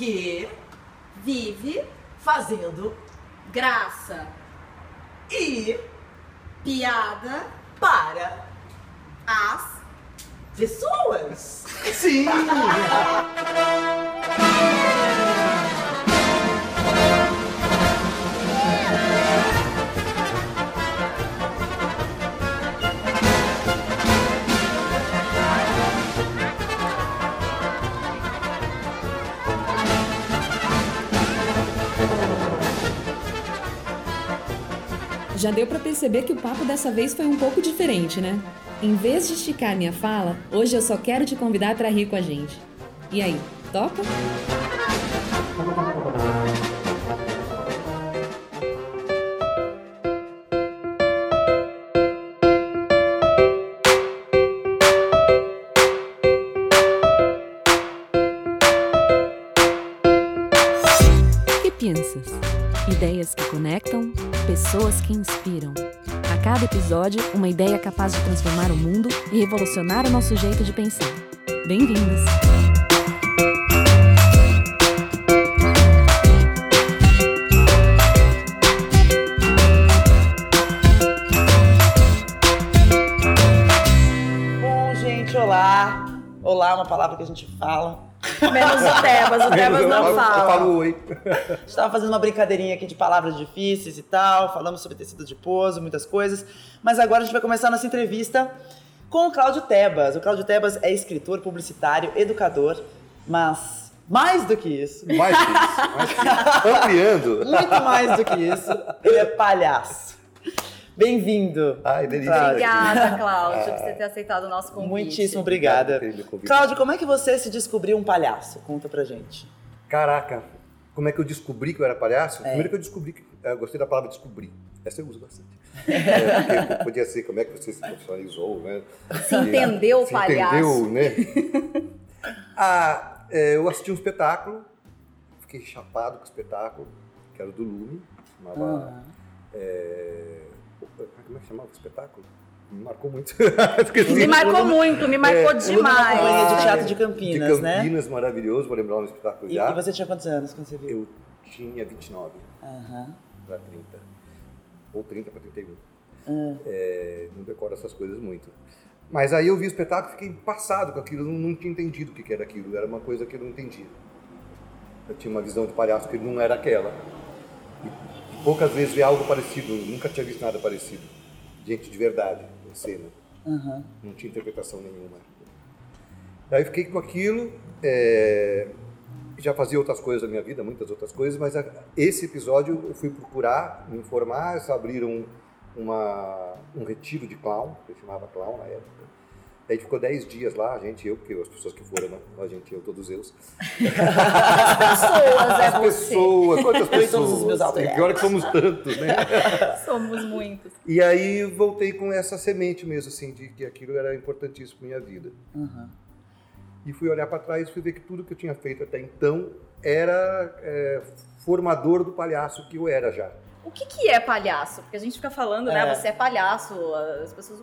que vive fazendo graça e piada para as pessoas. Sim! Já deu pra perceber que o papo dessa vez foi um pouco diferente, né? Em vez de esticar minha fala, hoje eu só quero te convidar pra rir com a gente. E aí, topa? Capaz de transformar o mundo e revolucionar o nosso jeito de pensar. Bem-vindos! Bom, gente, olá. Olá uma palavra que a gente fala. Menos o Tebas, o Tebas eu, não eu fala. falo oi. A gente tava fazendo uma brincadeirinha aqui de palavras difíceis e tal, falamos sobre tecido de pouso, muitas coisas. Mas agora a gente vai começar a nossa entrevista com o Cláudio Tebas. O Cláudio Tebas é escritor, publicitário, educador, mas mais do que isso, Mais que isso, mais que isso. Ampliando. muito mais do que isso, ele é palhaço. Bem-vindo. Ai, delícia. Obrigada, Cláudio, por você ter aceitado o nosso convite. Muitíssimo obrigada. Cláudio, como é que você se descobriu um palhaço? Conta pra gente. Caraca, como é que eu descobri que eu era palhaço? É. Primeiro que eu descobri, que, eu gostei da palavra descobrir. Essa eu uso bastante. É, podia ser como é que você se profissionalizou, né? Se entendeu o se palhaço. entendeu, né? ah, é, eu assisti um espetáculo, fiquei chapado com o espetáculo, que era do Lume, chamava... Ah. é, como é que chamava o espetáculo? Me marcou muito. Me marcou muito, me marcou É, na Companhia de demais. Teatro de Campinas, de né? Campinas, maravilhoso, vou lembrar o espetáculo E, já. e você tinha quantos anos quando você viu? Eu tinha 29 Aham. para 30. Ou 30 para 31. Ah. É, não decoro essas coisas muito. Mas aí eu vi o espetáculo e fiquei passado com aquilo, eu não, não tinha entendido o que que era aquilo, era uma coisa que eu não entendia. Eu tinha uma visão de palhaço que não era aquela. Poucas vezes vi algo parecido, eu nunca tinha visto nada parecido. Gente de verdade, em cena. Aham. não tinha interpretação nenhuma. Aí fiquei com aquilo, é, já fazia outras coisas na minha vida, muitas outras coisas, mas a- esse episódio eu fui procurar, me informar, eles abriram uma, um retiro de clown, que eu chamava clown na época. Aí ficou 10 dias lá, a gente, eu, porque as pessoas que foram, né? a gente, eu, todos eus. Pessoas, é As você. pessoas, quantas Eu e todos pessoas? os meus Pior que somos tantos, né? Somos muitos. E aí voltei com essa semente mesmo, assim, de que aquilo era importantíssimo para minha vida. Aham. E fui olhar para trás e fui ver que tudo que eu tinha feito até então era é, formador do palhaço que eu era já. O que, que é palhaço? Porque a gente fica falando, né? É. Você é palhaço, as pessoas.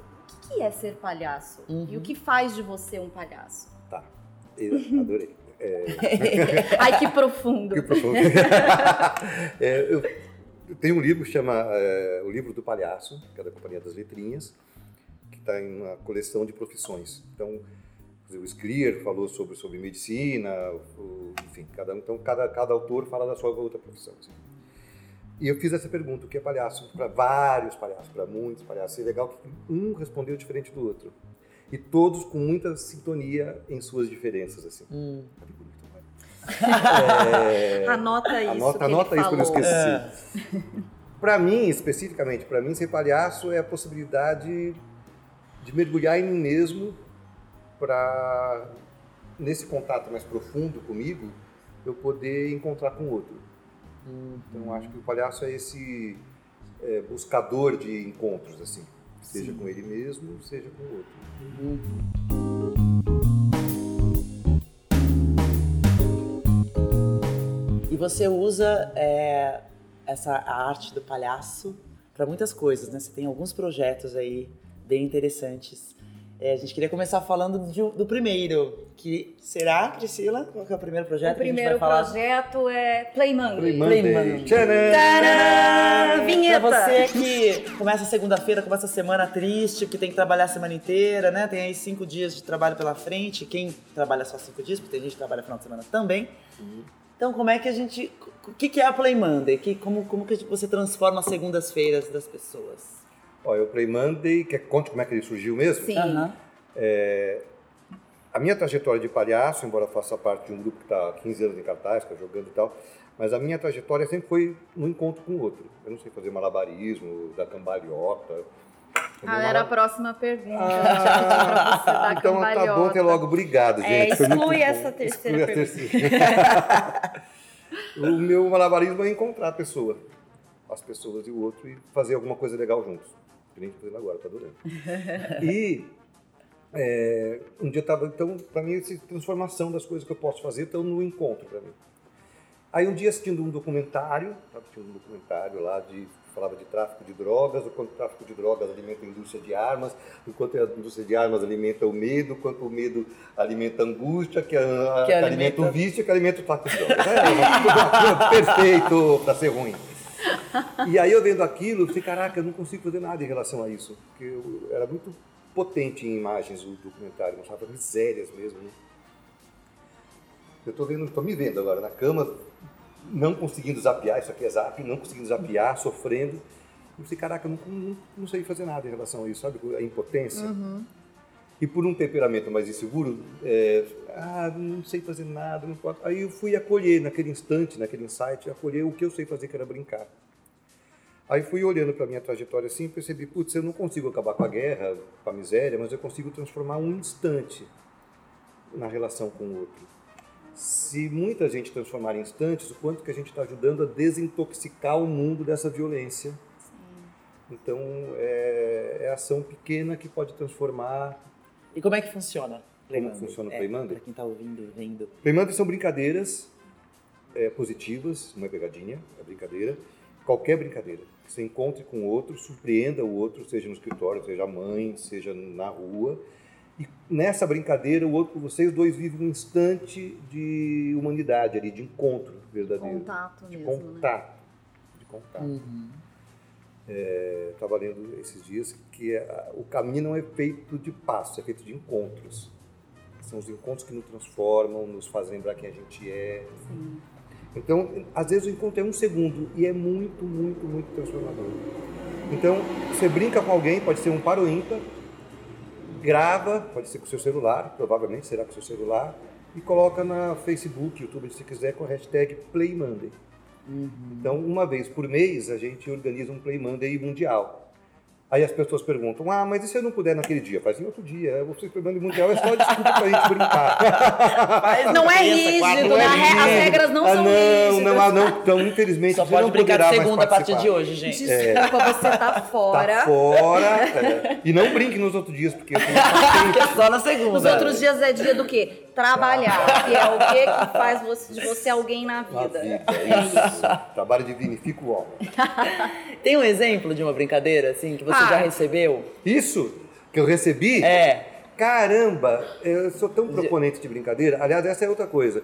O que, é ser palhaço? Uhum. E o que faz de você um palhaço? Tá, eu adorei. É, Ai, que profundo. que profundo. É, eu, eu tenho um livro que chama é, O Livro do Palhaço, que é da Companhia das Letrinhas, que está em uma coleção de profissões. Então, o Sclier falou sobre, sobre medicina, o- enfim, cada, então cada, cada autor fala da sua outra profissão. assim. E eu fiz essa pergunta, o que é palhaço? Para vários palhaços, para muitos palhaços. E é legal que um respondeu diferente do outro. E todos com muita sintonia em suas diferenças, assim. Hum. Olha que bonito, vai. É, Anota isso. Anota, que anota ele isso para não falou. esquecer. Para mim, especificamente, para mim, ser palhaço é a possibilidade de mergulhar em mim mesmo para, nesse contato mais profundo comigo, eu poder encontrar com o outro. Então, eu acho que o palhaço é esse é, buscador de encontros, assim. Seja com ele mesmo, seja com o outro. E você usa é, essa a arte do palhaço para muitas coisas, né? Você tem alguns projetos aí bem interessantes. É, a gente queria começar falando de- do primeiro, que será, Priscila? Qual que é o primeiro projeto O que a gente primeiro vai falar? projeto é Play Monday. Play Play Monday. Tcharam! Vinheta! Pra você que começa segunda-feira, começa a semana triste, que tem que trabalhar a semana inteira, né? Tem aí cinco dias de trabalho pela frente. Quem trabalha só cinco dias, porque tem gente que trabalha final de semana também. Então, como é que a gente. O que, que é a Play Monday? Que, como, como que você transforma as segundas-feiras das pessoas? Olha, o Play Monday, quer que conte como é que ele surgiu mesmo? Sim. Aham. A minha trajetória de palhaço, embora eu faça parte de um grupo que está há 15 anos em cartaz, que está jogando e tal, mas a minha trajetória sempre foi no encontro com o outro. Eu não sei fazer malabarismo, dar cambalhota. Ah, era a próxima pergunta. Ah, então tá bom até logo. Obrigado, É, gente. Foi muito exclui bom. essa terceira Exclui a terceira. o meu malabarismo é encontrar a pessoa, as pessoas e o outro, e fazer alguma coisa legal juntos. Tô fazendo agora, tá adorando. E é, um dia tava, então, para mim, essa transformação das coisas que eu posso fazer estão no encontro para mim. Aí um dia assistindo um documentário, estava assistindo um documentário lá de falava de tráfico de drogas, o quanto o tráfico de drogas alimenta a indústria de armas, o quanto a indústria de armas alimenta o medo, o quanto o medo alimenta a angústia, que, a, Que que alimenta... alimenta- o vício, que alimenta o tráfico de drogas. É, perfeito para ser ruim. E aí eu vendo aquilo, eu falei, caraca, eu não consigo fazer nada em relação a isso, porque eu, era muito potente em imagens o documentário, mostrava misérias mesmo. Né? Eu tô vendo, tô me vendo agora na cama, não conseguindo zapear, isso aqui é zap, não conseguindo zapear, sofrendo. Eu falei, caraca, eu não, não, não sei fazer nada em relação a isso, sabe? A impotência. E por um temperamento mais inseguro, é, ah, não sei fazer nada, não posso. Aí eu fui acolher naquele instante, naquele insight, acolher o que eu sei fazer, que era brincar. Aí fui olhando para minha trajetória assim e percebi, putz, eu não consigo acabar com a guerra, com a miséria, mas eu consigo transformar um instante na relação com o outro. Se muita gente transformar em instantes, o quanto que a gente está ajudando a desintoxicar o mundo dessa violência. Então, é, é ação pequena que pode transformar. E como é que funciona? Como funciona o É? Pra quem tá ouvindo e vendo. Primeiro são brincadeiras é, positivas, não é pegadinha, é brincadeira. Qualquer brincadeira. Você encontre com o outro, surpreenda o outro, seja no escritório, seja a mãe, seja na rua. E nessa brincadeira, o outro, vocês dois vivem um instante de humanidade ali, de encontro verdadeiro. Contato de mesmo, né? contato. De contato. Uhum. É, Estava lendo esses dias que é, o caminho não é feito de passos, é feito de encontros. São os encontros que nos transformam, nos fazem lembrar quem a gente é. Sim. Então, às vezes o encontro é um segundo e é muito, muito, muito transformador. Então, você brinca com alguém, pode ser um par ou ímpar, grava, pode ser com o seu celular, provavelmente será com o seu celular, e coloca na Facebook, YouTube, se quiser, com a hashtag PlayMonday. Então, uma vez por mês, a gente organiza um Play Monday mundial. Aí as pessoas perguntam, ah, mas e se eu não puder naquele dia? Faz em outro dia. O Monday mundial é só desculpa pra gente brincar. Faz Não é rígido, não é na re- as rígido. regras não ah, são não, rígidas. não, ah, não, então infelizmente Só pode não brincar de segunda a partir de hoje, gente. Desculpa, você tá fora. Tá fora. é. E não brinque nos outros dias, porque eu tenho é só na segunda. Nos outros dias é dia do quê? Trabalhar, que é o quê que faz você, de você alguém na na vida. vida. É isso. Trabalho dignifica o homem. Tem um exemplo de uma brincadeira, assim, que você Ah. já recebeu? Isso que eu recebi. É. Caramba, eu sou tão proponente de brincadeira. Aliás, essa é outra coisa.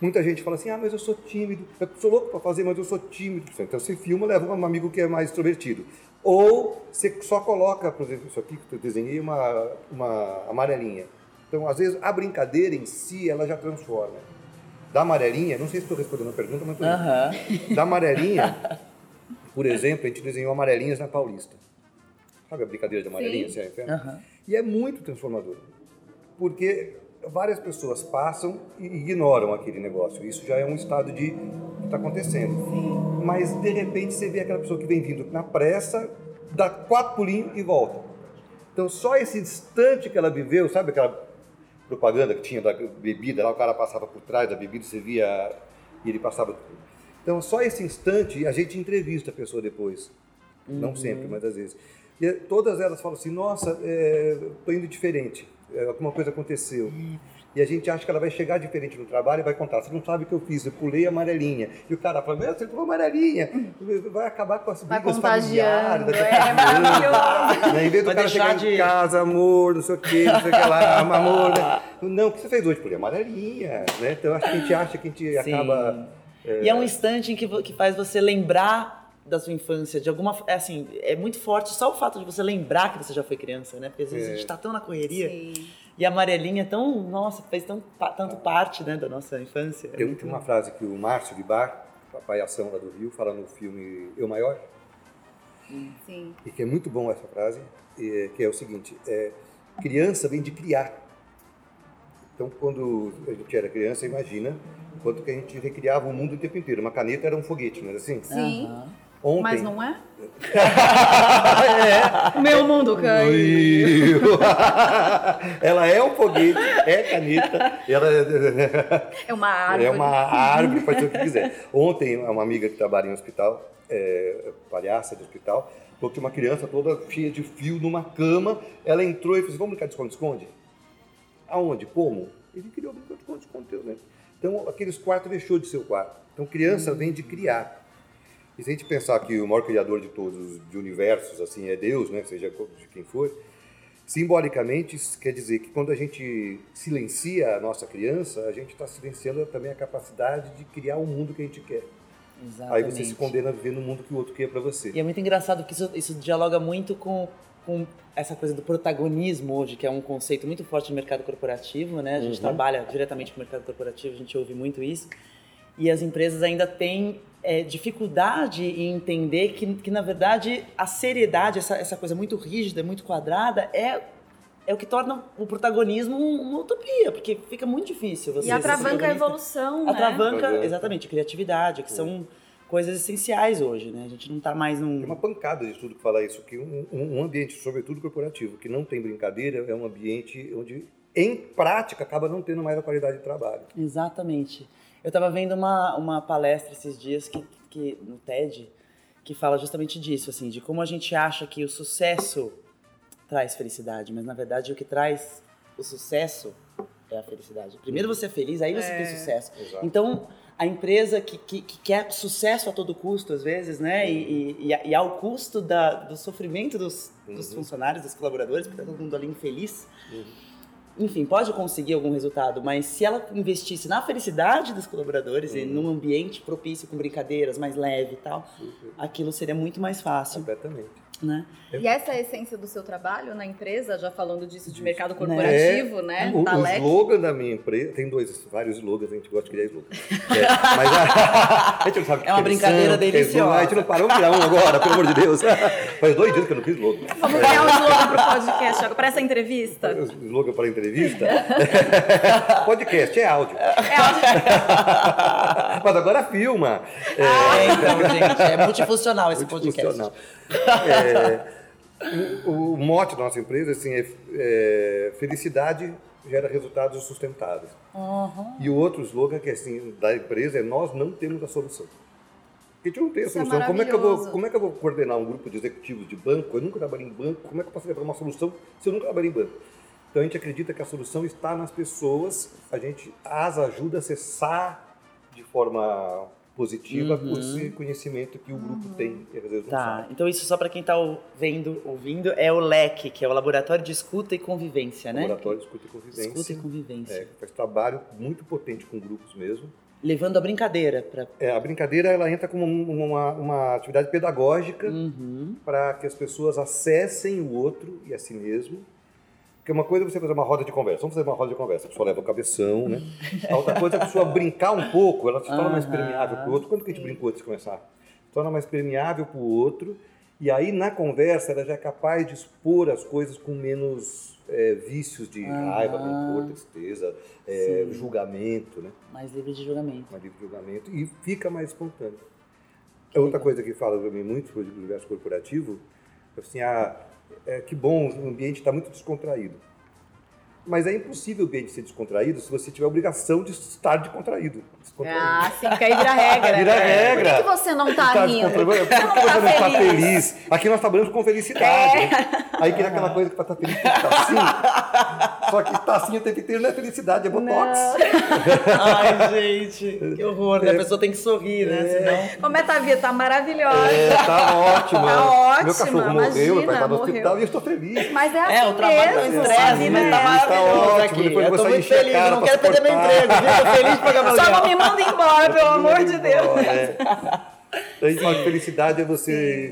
Muita gente fala assim, ah, mas eu sou tímido. Eu sou louco para fazer, mas eu sou tímido. Então você filma, leva um amigo que é mais extrovertido. Ou você só coloca, por exemplo, isso aqui que eu desenhei, uma, uma amarelinha. Então, às vezes, a brincadeira em si, ela já transforma. Da amarelinha, não sei se estou respondendo a pergunta, mas estou Aham. Da amarelinha, por exemplo, a gente desenhou amarelinhas na Paulista. Sabe a brincadeira de amarelinha? Sim. assim. E é muito transformador. Porque várias pessoas passam e ignoram aquele negócio. Isso já é um estado de está acontecendo. Mas de repente você vê aquela pessoa que vem vindo na pressa, dá quatro pulinhos e volta. Então só esse instante que ela viveu, sabe aquela propaganda que tinha da bebida, lá o cara passava por trás da bebida, você via e ele passava. Então só esse instante a gente entrevista a pessoa depois. Não sempre, mas às vezes. E todas elas falam assim, nossa, estou indo diferente, eh, alguma coisa aconteceu. E a gente acha que ela vai chegar diferente no trabalho e vai contar. Você não sabe o que eu fiz, eu pulei a amarelinha. E o cara fala, meu, você pulou amarelinha. Vai acabar com as Vai brigas familiares. é maravilhoso. Né? Em vez do Vai cara chegar de- em casa, amor, não sei o quê, não sei o que lá, amor, né? Não, o que você fez hoje? Pulei a amarelinha, né? Então acho que a gente acha que a gente Sim. acaba... E é um instante em que, que faz você lembrar da sua infância, de alguma. é Assim, é muito forte só o fato de você lembrar que você já foi criança, né? Porque às vezes É. a gente tá tão na correria. Sim. E a amarelinha é tão. Nossa, fez tão, tanto parte né, da nossa infância. Tem muito- uma frase que o Márcio de Bar, papai ação lá do Rio, fala no filme Eu Maior, Sim. e que é muito bom essa frase, que é o seguinte, é, criança vem de criar. Então, quando a gente era criança, imagina quanto que a gente recriava o mundo o tempo inteiro. Uma caneta era um foguete, não era assim? Sim. Aham. Ontem... Mas não é? é. O meu mundo caiu. Ela é um foguete, é caneta, ela é... Uma árvore. É uma árvore, pode ser o que quiser. Ontem, uma amiga que trabalha em hospital, é, palhaça de hospital, falou que tinha uma criança toda cheia de fio numa cama. Ela entrou e falou assim: vamos brincar de esconde-esconde? Aonde? Como? Ele queria brincar de esconde-esconde, né? Então, aqueles quartos deixou de ser o quarto. Então, criança vem de criar. E se a gente pensar que o maior criador de todos, de universos, assim, é Deus, né? Seja de quem for, simbolicamente isso quer dizer que quando a gente silencia a nossa criança, a gente está silenciando também a capacidade de criar o mundo que a gente quer. Aí Exatamente. você se condena a viver no mundo que o outro quer para você. E é muito engraçado que isso, isso dialoga muito com, com essa coisa do protagonismo hoje, que é um conceito muito forte no mercado corporativo, né? A gente Uhum. trabalha diretamente com o mercado corporativo, a gente ouve muito isso. E as empresas ainda têm é, dificuldade em entender que, que, na verdade, a seriedade, essa, essa coisa muito rígida, muito quadrada, é, é o que torna o protagonismo um- uma utopia, porque fica muito difícil você E atravanca a evolução, né? Atravanca, Uhum. exatamente, criatividade, que são coisas essenciais hoje, né? A gente não tá mais num... Tem uma pancada de tudo que fala isso, que um, um- um ambiente, sobretudo corporativo, que não tem brincadeira, é um ambiente onde, em prática, acaba não tendo mais a qualidade de trabalho. Exatamente. Eu estava vendo uma, uma palestra esses dias que, que, no TED que fala justamente disso, assim, de como a gente acha que o sucesso traz felicidade, mas na verdade o que traz o sucesso é a felicidade. Primeiro você é feliz, aí você tem sucesso. Exato. Então, a empresa que, que, que quer sucesso a todo custo, às vezes, né? E, e, e ao custo da, do sofrimento dos, dos Uhum. funcionários, dos colaboradores, porque tá todo mundo ali infeliz. Enfim, pode conseguir algum resultado, mas se ela investisse na felicidade dos colaboradores e num ambiente propício com brincadeiras, mais leve e tal, aquilo seria muito mais fácil, Completamente. Né? E essa é a essência do seu trabalho na empresa, já falando disso de mercado Né? corporativo, né? O, Da o LEC. slogan da minha empresa, tem dois, vários slogans, a gente gosta de criar slogan. É, mas a, a gente não sabe o que É uma brincadeira são, o é slogan. deliciosa. A gente não parou de criar um agora, pelo amor de Deus. Faz dois dias que eu não fiz slogan. Vamos criar um slogan pro podcast agora, para essa entrevista. O Slogan para entrevista? Podcast, é áudio. É ótimo. Mas agora filma. É, então, gente, é multifuncional esse podcast. É, o, o mote da nossa empresa assim, é, é, felicidade gera resultados sustentáveis. E o outro slogan que é assim, da empresa é nós não temos a solução. Porque a gente não tem a é solução. como, é que eu vou, como é que eu vou coordenar um grupo de executivos de banco? Eu nunca trabalhei em banco. Como é que eu posso levar uma solução se eu nunca trabalhei em banco? Então a gente acredita que a solução está nas pessoas. A gente as ajuda a acessar de forma positiva Uhum. esse conhecimento que o grupo tem e às vezes não Tá, sabe. então isso só para quem tá vendo, ouvindo, é o LEC, que é o Laboratório de Escuta e Convivência, né? Laboratório de Escuta e Convivência. Escuta e Convivência. É, faz trabalho muito potente com grupos mesmo. Levando a brincadeira para... É, a brincadeira ela entra como um- uma, uma atividade pedagógica Uhum. para que as pessoas acessem o outro e a si mesmo. Porque uma coisa é você fazer uma roda de conversa. Vamos fazer uma roda de conversa. A pessoa leva o cabeção, né? A outra coisa é a pessoa brincar um pouco, ela se torna mais permeável para o outro. Quando que a gente brincou antes de começar? Se torna mais permeável para o outro. E aí, na conversa, ela já é capaz de expor as coisas com menos é, vícios de raiva, rancor, tristeza, é, julgamento, né? Mais livre de julgamento. uma livre julgamento e fica mais espontâneo. A outra coisa que fala para mim muito sobre o universo corporativo é assim, ah, é, que bom, o ambiente está muito descontraído. Mas é impossível o ambiente ser descontraído se você tiver a obrigação de estar descontraído. descontraído. Ah, sim, que aí vira regra. Vira regra. Por que você não tá Tá rindo? Por que você não está feliz? Aqui nós trabalhamos com felicidade. né? Aí que é aquela coisa que para estar feliz tem que estar assim. Só que tá assim o tempo inteiro não é felicidade, é botox. Ai, gente, que horror, né? A pessoa tem que sorrir, né? Senão... Como é que tá a vida? Tá maravilhosa. É, tá ótima. Tá ótima, Meu cachorro morreu, imagina, meu pai tá no morreu. hospital e eu estou feliz. Mas é assim É, o trabalho é estresse, sabe, mas né? tá Tá maravilhoso ótimo, aqui. depois Eu tô muito feliz, cara não pra quero perder meu emprego, viu? Tô feliz de pagar meu Só não me manda embora, pelo amor de Deus. É. A que felicidade é você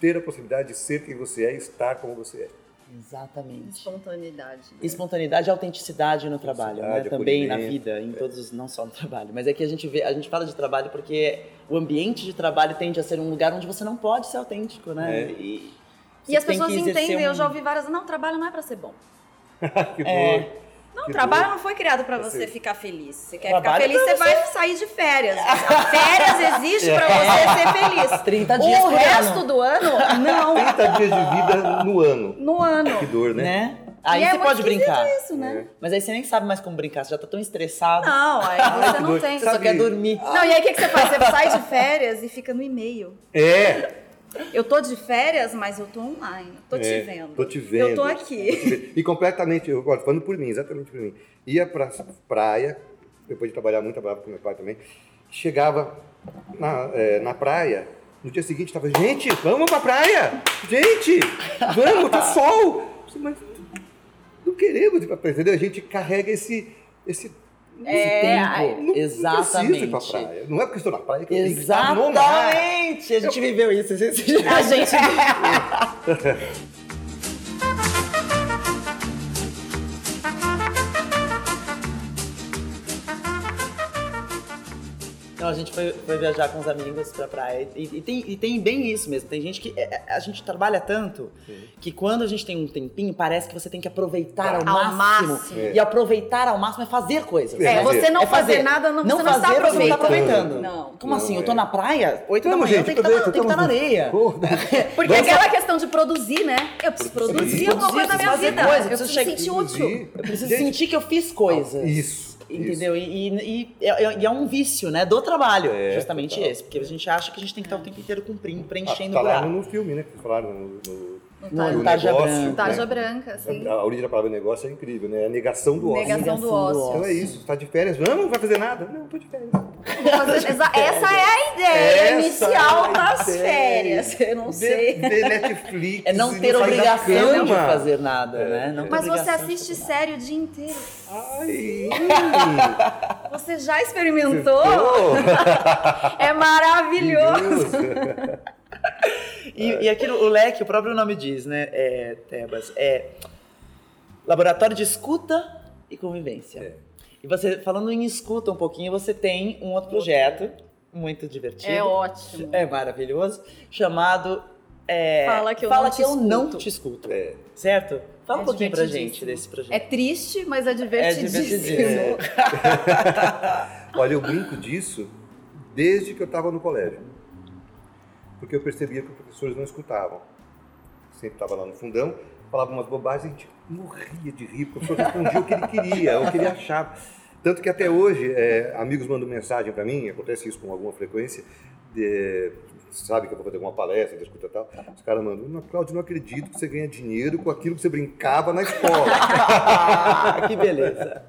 ter a possibilidade de ser quem você é e estar como você é. Exatamente. Espontaneidade. Espontaneidade e autenticidade no trabalho, né? Também na vida, em todos, os- não só no trabalho. Mas é que a gente vê, a gente fala de trabalho porque o ambiente de trabalho tende a ser um lugar onde você não pode ser autêntico, né? É. E, E as pessoas entendem, eu um- já ouvi várias, não, trabalho não é pra ser bom. Que É. bom. Não, Que trabalho bom. não foi criado pra você ficar feliz. Você quer Trabalho ficar feliz, você vai sair de férias. Férias existe pra você ser feliz. 30 dias o resto ano. do ano, não. 30 dias de vida no ano. No ano. Que dor, né? né? Aí E é você muito pode brincar. isso, né? Mas aí você nem sabe mais como brincar, você já tá tão estressado. Não, aí você não dor. tem. Você só quer dormir. Não, e aí o que, que você faz? Você sai de férias e fica no e-mail. É. Eu tô de férias, mas eu tô online. Tô te é, vendo. Tô te vendo. Eu tô Tô aqui. te vendo. E completamente, eu falando por mim, exatamente por mim. Ia pra praia, depois de trabalhar muito, trabalhava com meu pai também. Chegava na, é, na praia, no dia seguinte tava, gente, vamos pra praia! Gente, vamos, tá sol! Mas não queremos ir pra praia, entendeu? A gente carrega esse. esse É, tempo. não, não preciso ir pra Exatamente. praia. Não é porque estou na praia que eu tenho que estar no mar. Exatamente! A gente viveu isso. A gente. Não, a gente foi, foi viajar com os amigos pra praia. E, e tem, e tem bem isso mesmo. Tem gente que. é, é, A gente trabalha tanto que quando a gente tem um tempinho, parece que você tem que aproveitar ao, Ao máximo. máximo. E aproveitar ao máximo é fazer coisas. É, né? você não É fazer nada, não- você não está fazer, você não tá aproveitando. aproveitando. Não. Como Não, assim? é. Eu tô na praia, 8 da Vamos, manhã, gente, tem que estar na, aproveita, tem que tá na areia. Pô, Porque aquela questão de produzir, né? Eu preciso produzir alguma coisa na minha fazer vida. coisa, eu preciso sentir útil. Eu preciso sentir que eu fiz coisas. Isso. Entendeu? E, e- e é, e é um vício, né? Do trabalho, É, justamente total. esse. Porque a gente acha que a gente tem que estar o tempo inteiro cumprindo, Ah, preenchendo tá o lá buraco. no filme, né? Que falaram no, no, No no Tarja negócio, Branca. né? Tarja branca, assim. A origem da palavra negócio é incrível, né? A negação do ócio. Negação do Negação do ócio. Então é isso, tá de férias, vamos, não vai fazer nada? Não, tô de férias. Fazer- exa- Essa é a ideia Essa inicial é das ideia. férias. Eu não sei. Ver Netflix. É não ter da obrigação de fazer nada, né? Não Mas você de assiste série o dia inteiro. Ai, Você já experimentou? É maravilhoso. E, e aquilo, o leque, o próprio nome diz, né? É, Tebas, é laboratório de escuta e convivência. É. E você, falando em escuta um pouquinho, você tem um outro projeto muito divertido. É ótimo. É maravilhoso, chamado é, Fala que eu Fala não te que eu não escuto. te escuto. É. Certo? Fala É um pouquinho pra gente desse projeto. É triste, mas é É divertidíssimo. divertidíssimo. Olha, eu brinco disso desde que eu estava no colégio. Porque eu percebia que os professores não escutavam. Sempre estava lá no fundão, falava umas bobagens e a gente morria de rir, porque o professor respondia o que ele queria, o que ele achava. Tanto que até hoje, é, amigos mandam mensagem para mim, acontece isso com alguma frequência, de- sabe que eu vou fazer alguma palestra, de escuta e tal. Os caras mandam, não, Cláudio, não acredito que você ganha dinheiro com aquilo que você brincava na escola. Ah, que beleza.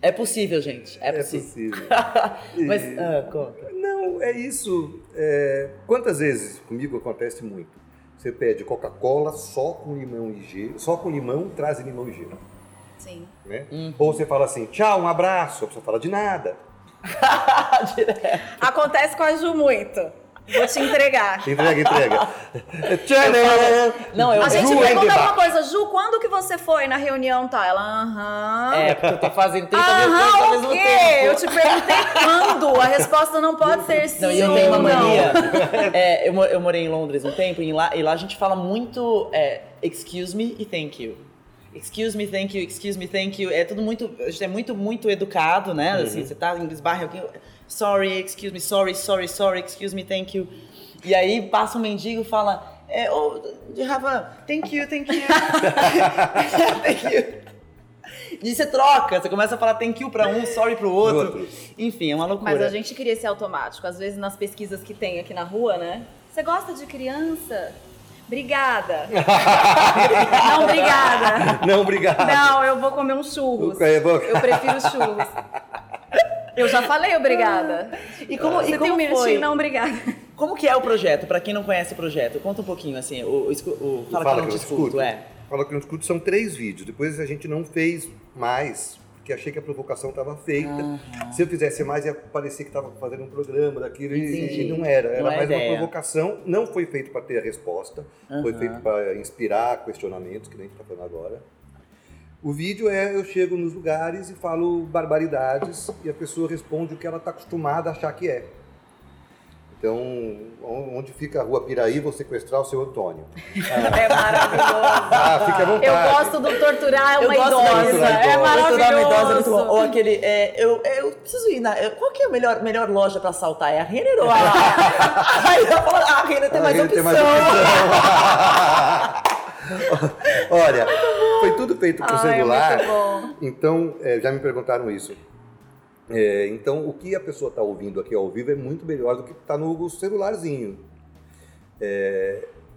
É possível, gente. É É possível. possível. Mas, ah, conta. É isso. É, quantas vezes comigo acontece muito? Você pede Coca-Cola só com limão e gelo, só com limão, traz limão e gelo. Sim. Né? Uhum. Ou você fala assim, tchau, um abraço, a pessoa fala de nada. Direto. Acontece com a Ju muito. Vou te entregar. Entrega, entrega. Tcharam! Não, eu A gente Ju pergunta Engelbach. alguma coisa, Ju, quando que você foi na reunião? Tá, ela, aham. É, porque eu tô fazendo 30 mil coisas ao Aham, mesmo o quê? tempo. Eu te perguntei quando. A resposta não pode ser sim. Não, e eu tenho uma mania. É, eu, eu morei em Londres um tempo e lá, e lá a gente fala muito é, excuse me e thank you. Excuse me, thank you, excuse me, thank you. É tudo muito. A gente é muito, muito educado, né? Assim, você tá em esbarre alguém. Sorry, excuse me, sorry, sorry, sorry, excuse me, thank you. E aí passa um mendigo e fala. É, oh, do you have a- thank you, thank you. thank you. E você troca, você começa a falar thank you pra um, sorry pro outro. Outro. Enfim, é uma loucura. Mas a gente queria esse automático. Às vezes nas pesquisas que tem aqui na rua, né? Você gosta de criança? Obrigada. não, obrigada. Não, obrigado. Não, eu vou comer um churros. Eu prefiro churros. Eu já falei obrigada. E como, Você e tem como um foi? minutinho? Não, obrigada. Como que é o projeto? Pra quem não conhece o projeto, conta um pouquinho, assim, o, o, o- fala, que eu não te escuto, é. Fala que eu não escuto são três vídeos. Depois a gente não fez mais, porque achei que a provocação estava feita. Se eu fizesse mais, ia parecer que estava fazendo um programa daquilo e- Entendi. e não era. Era Não é mais uma ideia. provocação. Não foi feito para ter a resposta, foi Aham. feito para inspirar questionamentos, que nem a gente está falando agora. O vídeo é eu chego nos lugares e falo barbaridades e a pessoa responde o que ela está acostumada a achar que é. Então, onde fica a rua Piraí, vou sequestrar o seu Antônio. É maravilhoso. Ah, fica à vontade. Eu gosto do torturar Eu uma gosto idosa. da torturar É idosa. Torturar uma idosa é muito bom. Ou maravilhoso. aquele, é, eu, eu preciso ir na... eu- Qual que é a melhor, melhor loja pra assaltar? É a Renner ou a... Aí eu falo, ah, a Renner tem mais Ele opção. tem mais opção. Olha, foi tudo feito com é celular. Então, é, já me perguntaram isso. É, então, o que a pessoa está ouvindo aqui ao vivo é muito melhor do que está no celularzinho.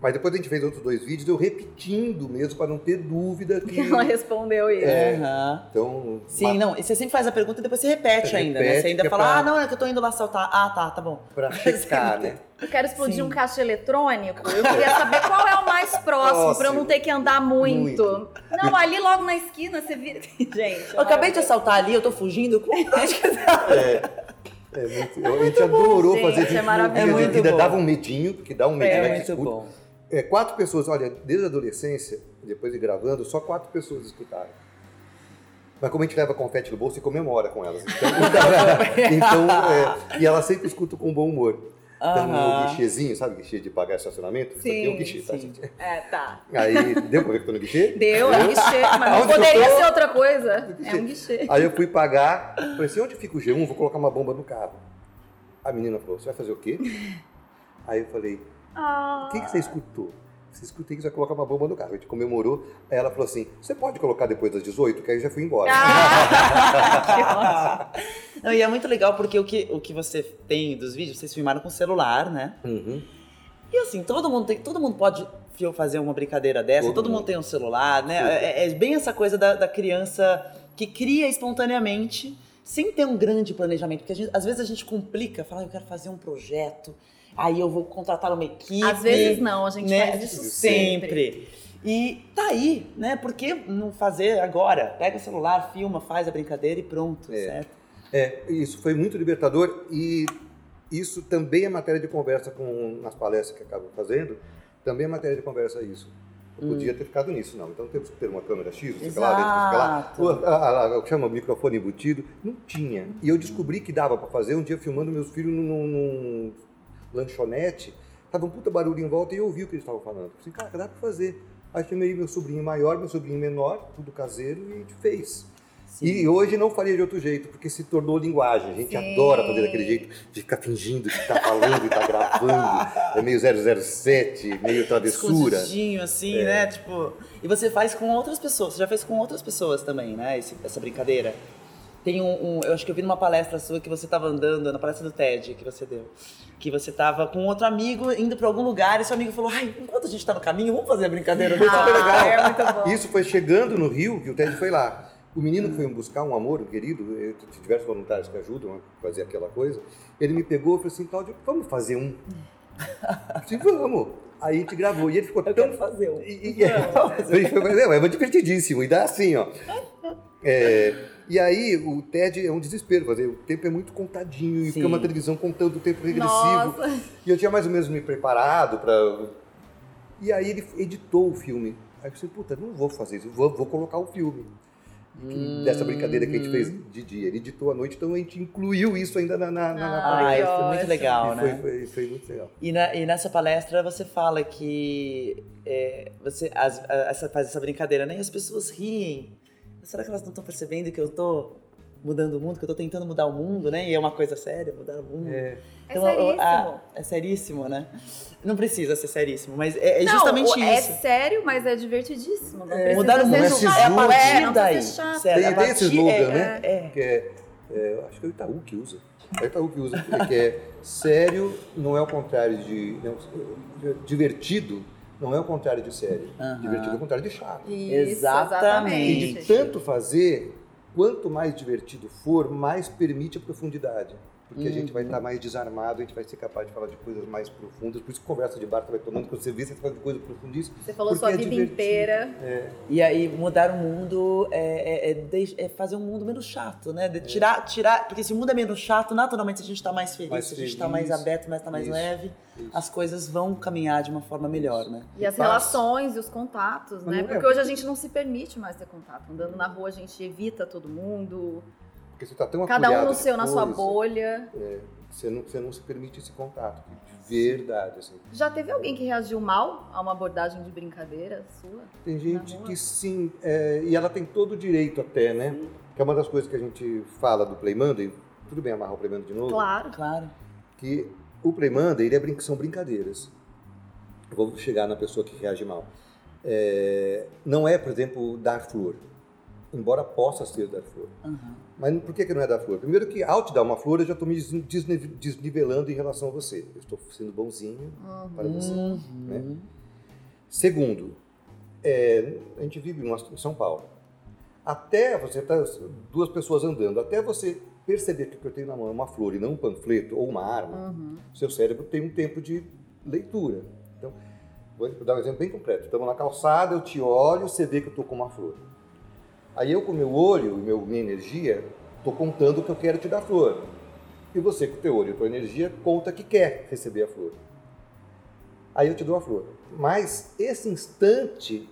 É, mas depois a gente fez outros dois vídeos, eu repetindo mesmo, para não ter dúvida que. Ela respondeu isso. É. Aham. Então, Sim, não, e você sempre faz a pergunta e depois você repete Você ainda, né? repete, Você ainda é fala, pra- ah, não, é que eu tô indo lá assaltar. Ah, tá, tá bom. para checar, né? Eu quero explodir Sim. um caixa eletrônico. Eu queria saber qual é o mais próximo pra eu não ter que andar muito. Muito. Não, ali logo na esquina você vira. Gente, Eu acabei de assaltar ali, eu tô fugindo. Como acho que É muito, a gente adorou Gente, fazer é maravilhoso. É muito ainda bom. dava um medinho, porque dá um medinho. É né, que muito escuta. bom. É, quatro pessoas, olha, desde a adolescência, depois de gravando, só quatro pessoas escutaram. Mas como a gente leva confete no bolso e comemora com elas. Então, então, é, e ela sempre escuta com bom humor. Então, Aham. no guichezinho, sabe guichê de pagar estacionamento? É Sim, guichê, tá, gente? É, tá. Aí, deu pra ver que eu tô no guichê? Deu, é um guichê. Mas não poderia ser outra coisa. É um guichê. Aí eu fui pagar, falei assim, onde fica o G1? Vou colocar uma bomba no carro. A menina falou, você vai fazer o quê? Aí eu falei, Ah, O que, que você escutou? Você escuta que você vai colocar uma bomba no carro. A gente comemorou. Aí ela falou assim: você pode colocar depois das 18? Que aí eu já fui embora. Ah, que ótimo. Não, e é muito legal porque o que, o que você tem dos vídeos, vocês filmaram com celular, né? Uhum. E assim, todo mundo, tem, todo mundo pode fazer uma brincadeira dessa, todo, Todo mundo mundo. tem um celular, né? É, é bem essa coisa da, da criança que cria espontaneamente, sem ter um grande planejamento. Porque gente- às vezes a gente complica, fala, "Ah, eu quero fazer um projeto, aí eu vou contratar uma equipe. Às vezes não, a gente né? faz isso sempre. sempre. E tá aí, né? Por que não fazer agora? Pega o celular, filma, faz a brincadeira e pronto, É. certo? É, isso foi muito libertador e isso também é matéria de conversa com, nas palestras que eu acabo fazendo. Também é matéria de conversa isso. Eu podia ter ficado nisso, não. Então temos que ter uma câmera X, sei o lá, dentro, sei o lá. Exato. Pô, a- a- a- chama o microfone embutido. Não tinha. E eu descobri que dava para fazer um dia filmando meus filhos num, num lanchonete. Tava um puta barulho em volta e eu ouvi o que eles estavam falando. Falei assim, cara, dá para fazer. Aí chamei meu sobrinho maior, meu sobrinho menor, tudo caseiro, e a gente fez. E hoje não faria de outro jeito, porque se tornou linguagem. A gente Sim. adora fazer daquele jeito de ficar fingindo que tá falando e tá gravando. É meio 007, meio travessura. Escondidinho, assim, É. né? Tipo. E você faz com outras pessoas. Você já fez com outras pessoas também, né? esse- essa brincadeira. Tem um, um- Eu acho que eu vi numa palestra sua que você tava andando, na palestra do TED que você deu. Que você tava com outro amigo indo pra algum lugar e seu amigo falou: Ai, enquanto a gente tá no caminho, vamos fazer a brincadeira. Foi super legal. Ah, é muito bom. Isso foi chegando no Rio, que o Ted foi lá. O menino que foi buscar um amor, um querido, eh, tem diversos voluntários que ajudam a fazer aquela coisa. Ele me pegou e falou assim, Cláudio, vamos fazer um? Eu disse, vamos. Aí a gente gravou. E ele ficou Eu tão... quero fazer um. E, e, Ele foi, não, é divertidíssimo. E dá assim, ó. É, e aí o TED é um desespero fazer. O tempo é muito contadinho. E Sim. fica uma televisão contando o tempo regressivo. Nossa. E eu tinha mais ou menos me preparado para. E aí ele editou o filme. Aí eu pensei, puta, não vou fazer isso, vou, vou colocar o filme. E que- Dessa brincadeira que a gente fez de dia. Ele editou à noite, então a gente incluiu isso ainda na, na, na, na Ah, Ai, que foi muito legal, E foi, né? foi, foi muito legal. E, na- e nessa palestra você fala que é, você as- a- essa, faz essa brincadeira, né? E as pessoas riem. Será que elas não estão percebendo que eu tô mudando o mundo, que eu tô tentando mudar o mundo, né? E é uma coisa séria, mudar o mundo. É, É eu- seríssimo. a- é seríssimo, né? Não precisa ser seríssimo, mas é, é Não, justamente é isso. sério, mas é divertidíssimo. Não É. precisa Mudar o mundo é sisudo. é a partir É, daí. Tem, tem esse slogan, é, né? é. Que é, é, acho que é o Itaú que usa. É o Itaú que usa, que é sério não é o contrário de. Não, divertido Não é o contrário de sério. Aham. Divertido é o contrário de chato. Isso, Exatamente. E de tanto fazer, quanto mais divertido for, mais permite a profundidade. Porque a gente vai estar mais desarmado, a gente vai ser capaz de falar de coisas mais profundas. Por isso que conversa de bar vai tomando, quando você vê, você fala de coisa profundíssima. Você falou sua é vida divertido. inteira. É, E aí, mudar o mundo é, é- é é fazer um mundo menos chato, né? De tirar, tirar, porque se o mundo é menos chato, naturalmente a gente tá mais feliz, Mais se a gente tá feliz. mais aberto, mais, tá mais Isso, leve, isso. as coisas vão caminhar de uma forma melhor, né? E as relações e os contatos, Mas né? é- Porque hoje a gente não se permite mais ter contato. Andando na rua a gente evita todo mundo. Porque você está tão Cada um no seu, na sua bolha. é, você, não, você não se permite esse contato, de verdade. Assim. Já teve alguém que reagiu mal a uma abordagem de brincadeira sua? Tem gente que sim, é, e ela tem todo o direito até, né? Que é uma das coisas que a gente fala do Play Monday, tudo bem amarrar o Play Monday de novo? Claro. Claro. que o Play Monday, ele é brin- são brincadeiras. Eu vou chegar na pessoa que reage mal. É, não é, por exemplo, dar flor. Embora possa ser dar flor. Aham. Mas por que, que não é dar flor? Primeiro que ao te dar uma flor, eu já estou me desni- desni- desnivelando em relação a você. Eu estou sendo bonzinho para você. Uhum. né? Segundo, é, a gente vive em São Paulo. Até você tá duas pessoas andando, até você perceber que o que eu tenho na mão é uma flor e não um panfleto ou uma arma, Uhum. seu cérebro tem um tempo de leitura. Então, vou dar um exemplo bem concreto. Estamos na calçada, eu te olho, você vê que eu estou com uma flor. Aí eu, com meu olho e meu, minha energia, estou contando que eu quero te dar flor. E você, com o teu olho e tua energia, conta que quer receber a flor. Aí eu te dou a flor. Mas esse instante